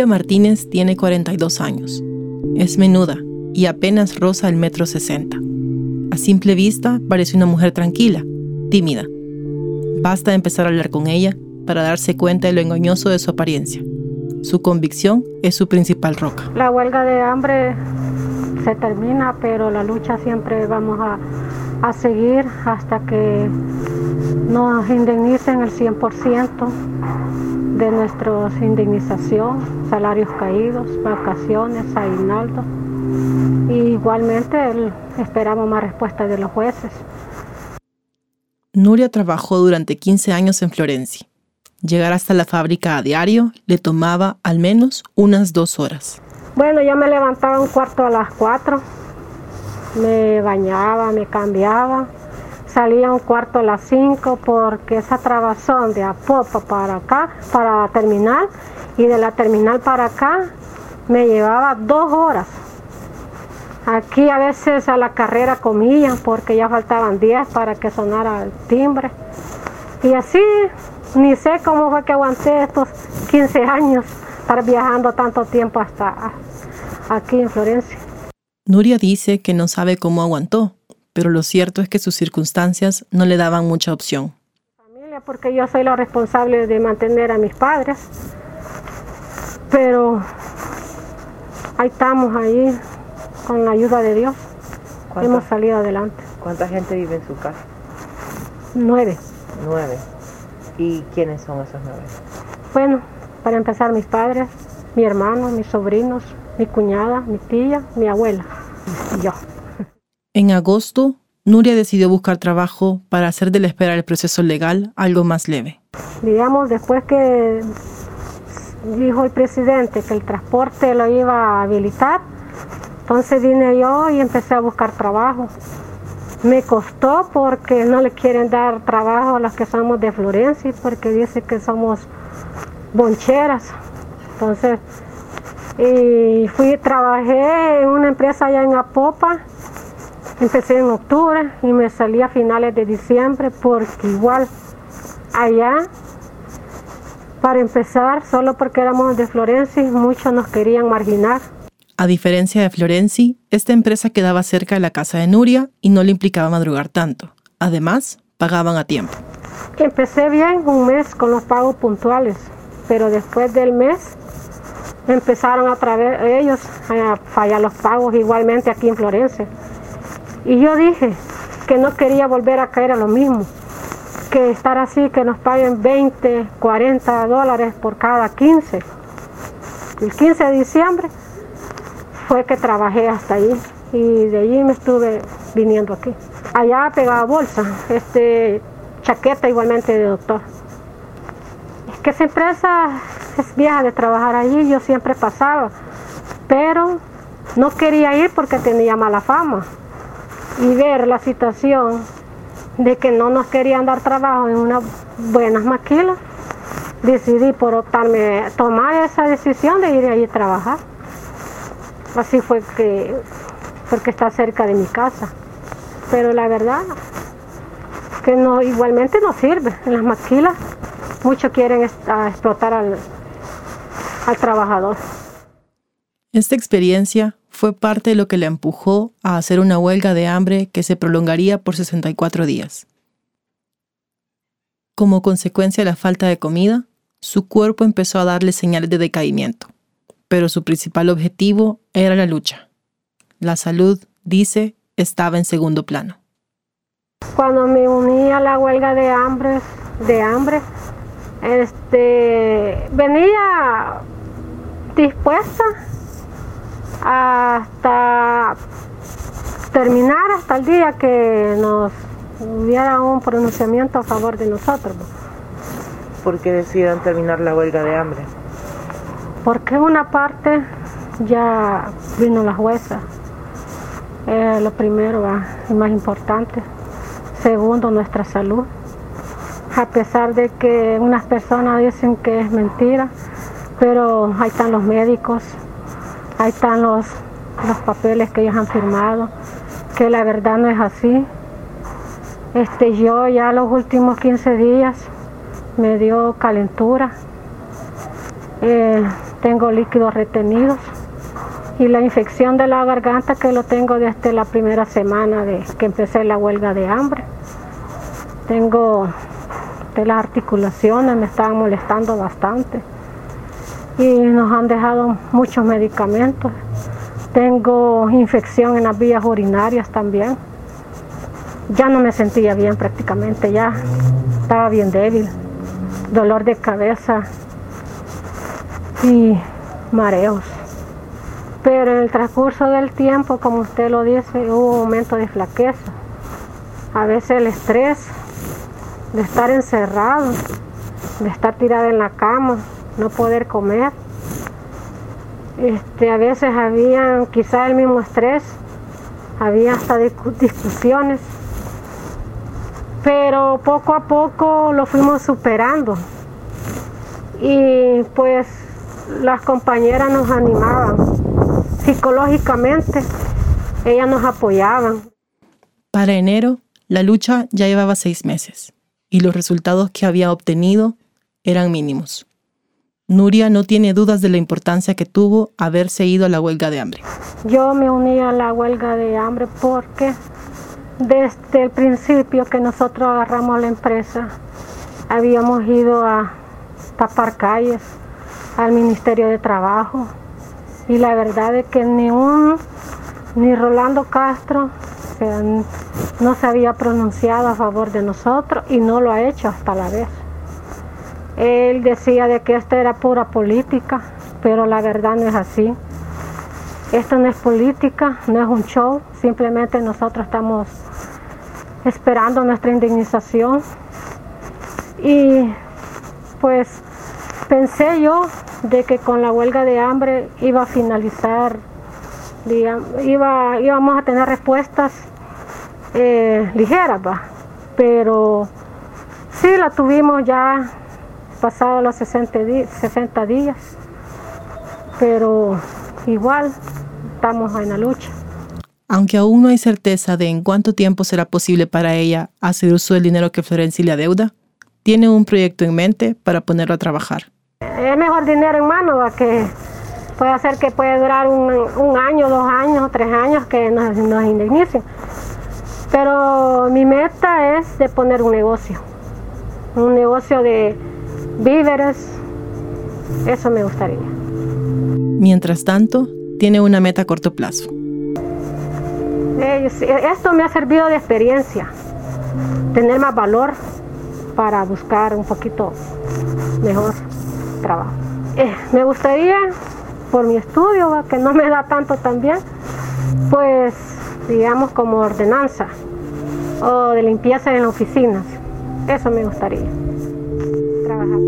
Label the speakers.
Speaker 1: Nuria Martínez tiene 42 años. Es menuda y apenas roza el metro 60. A simple vista parece una mujer tranquila, tímida. Basta empezar a hablar con ella para darse cuenta de lo engañoso de su apariencia. Su convicción es su principal roca.
Speaker 2: La huelga de hambre se termina, pero la lucha siempre vamos a, a seguir hasta que nos indemnicen el 100% de nuestra indemnización, salarios caídos, vacaciones, aguinaldo. Y igualmente esperamos más respuestas de los jueces.
Speaker 1: Nuria trabajó durante 15 años en Florencia. Llegar hasta la fábrica a diario le tomaba al menos unas dos horas.
Speaker 2: Bueno, yo me levantaba un cuarto a las cuatro, me bañaba, me cambiaba, salía un cuarto a las 5 porque esa trabazón de Apopa para acá, para la terminal, y de la terminal para acá me llevaba dos horas. Aquí a veces a la carrera comían porque ya faltaban 10 para que sonara el timbre. Y así ni sé cómo fue que aguanté estos 15 años estar viajando tanto tiempo hasta aquí en Florencia.
Speaker 1: Nuria dice que no sabe cómo aguantó, pero lo cierto es que sus circunstancias no le daban mucha opción.
Speaker 2: Familia, porque yo soy la responsable de mantener a mis padres, pero ahí estamos ahí con la ayuda de Dios. Hemos salido adelante.
Speaker 3: ¿Cuánta gente vive en su casa?
Speaker 2: Nueve.
Speaker 3: Nueve. ¿Y quiénes son esos nueve?
Speaker 2: Bueno, para empezar mis padres, mi hermano, mis sobrinos, mi cuñada, mi tía, mi abuela y yo.
Speaker 1: En agosto, Nuria decidió buscar trabajo para hacer de la espera del proceso legal algo más leve.
Speaker 2: Digamos, después que dijo el presidente que el transporte lo iba a habilitar, entonces vine yo y empecé a buscar trabajo. Me costó porque no le quieren dar trabajo a los que somos de Florencia, porque dice que somos boncheras. Entonces, y fui, trabajé en una empresa allá en Apopa Empecé en octubre y me salí a finales de diciembre porque igual allá, para empezar, solo porque éramos de Florencia, muchos nos querían marginar.
Speaker 1: A diferencia de Florenci, esta empresa quedaba cerca de la casa de Nuria y no le implicaba madrugar tanto. Además, pagaban a tiempo.
Speaker 2: Empecé bien un mes con los pagos puntuales, pero después del mes empezaron a través ellos a fallar los pagos igualmente aquí en Florencia. Y yo dije que no quería volver a caer a lo mismo, que estar así, que nos paguen 20, 40 dólares por cada 15. El 15 de diciembre fue que trabajé hasta ahí y de allí me estuve viniendo aquí. Allá pegaba bolsa, este, chaqueta igualmente de doctor. Es que esa empresa es vieja de trabajar allí, yo siempre pasaba, pero no quería ir porque tenía mala fama y ver la situación de que no nos querían dar trabajo en unas buenas maquilas, decidí por optarme, tomar esa decisión de ir allí a trabajar. Así fue que, porque está cerca de mi casa. Pero la verdad que no, igualmente no sirve. En las maquilas muchos quieren explotar al, al trabajador.
Speaker 1: Esta experiencia fue parte de lo que le empujó a hacer una huelga de hambre que se prolongaría por 64 días. Como consecuencia de la falta de comida, su cuerpo empezó a darle señales de decaimiento, pero su principal objetivo era la lucha. La salud, dice, estaba en segundo plano.
Speaker 2: Cuando me uní a la huelga de hambre, de hambre, este, venía dispuesta hasta terminar hasta el día que nos hubiera un pronunciamiento a favor de nosotros.
Speaker 3: ¿Por qué decidieron terminar la huelga de hambre?
Speaker 2: Porque una parte ya vino la jueza. Eh, lo primero y más importante. Segundo, nuestra salud. A pesar de que unas personas dicen que es mentira, pero ahí están los médicos, Ahí están los, los papeles que ellos han firmado, que la verdad no es así. Este, yo ya los últimos 15 días me dio calentura. Eh, tengo líquidos retenidos y la infección de la garganta que lo tengo desde la primera semana de que empecé la huelga de hambre. Tengo de las articulaciones, me estaban molestando bastante y nos han dejado muchos medicamentos. Tengo infección en las vías urinarias también. Ya no me sentía bien prácticamente, ya estaba bien débil, dolor de cabeza y mareos. Pero en el transcurso del tiempo, como usted lo dice, hubo un momento de flaqueza. A veces el estrés de estar encerrado, de estar tirada en la cama, no poder comer. Este, a veces había quizá el mismo estrés, había hasta discusiones, pero poco a poco lo fuimos superando. Y pues las compañeras nos animaban psicológicamente ellas nos apoyaban.
Speaker 1: Para enero, la lucha ya llevaba seis meses y los resultados que había obtenido eran mínimos. Nuria no tiene dudas de la importancia que tuvo haberse ido a la huelga de hambre.
Speaker 2: Yo me uní a la huelga de hambre porque desde el principio que nosotros agarramos la empresa, habíamos ido a tapar calles al Ministerio de Trabajo, y la verdad es que ni un ni Rolando Castro no se había pronunciado a favor de nosotros y no lo ha hecho hasta la vez. Él decía de que esto era pura política, pero la verdad no es así. Esto no es política, no es un show, simplemente nosotros estamos esperando nuestra indemnización y pues pensé yo de que con la huelga de hambre iba a finalizar, iba, íbamos a tener respuestas eh, ligeras, pero sí la tuvimos ya pasado los 60, 60 días, pero igual estamos en la lucha.
Speaker 1: Aunque aún no hay certeza de en cuánto tiempo será posible para ella hacer uso del dinero que Florencia le adeuda, tiene un proyecto en mente para ponerlo a trabajar
Speaker 2: es mejor dinero en mano que puede hacer que puede durar un, año, dos años, tres años que nos, nos indemnicen. Pero mi meta es de poner un negocio, un negocio de víveres, eso me gustaría.
Speaker 1: Mientras tanto, tiene una meta a corto plazo.
Speaker 2: Esto me ha servido de experiencia, tener más valor para buscar un poquito mejor trabajo. Eh, me gustaría, por mi estudio, que no me da tanto también, pues digamos como ordenanza o de limpieza en oficinas. Eso me gustaría. Trabajar.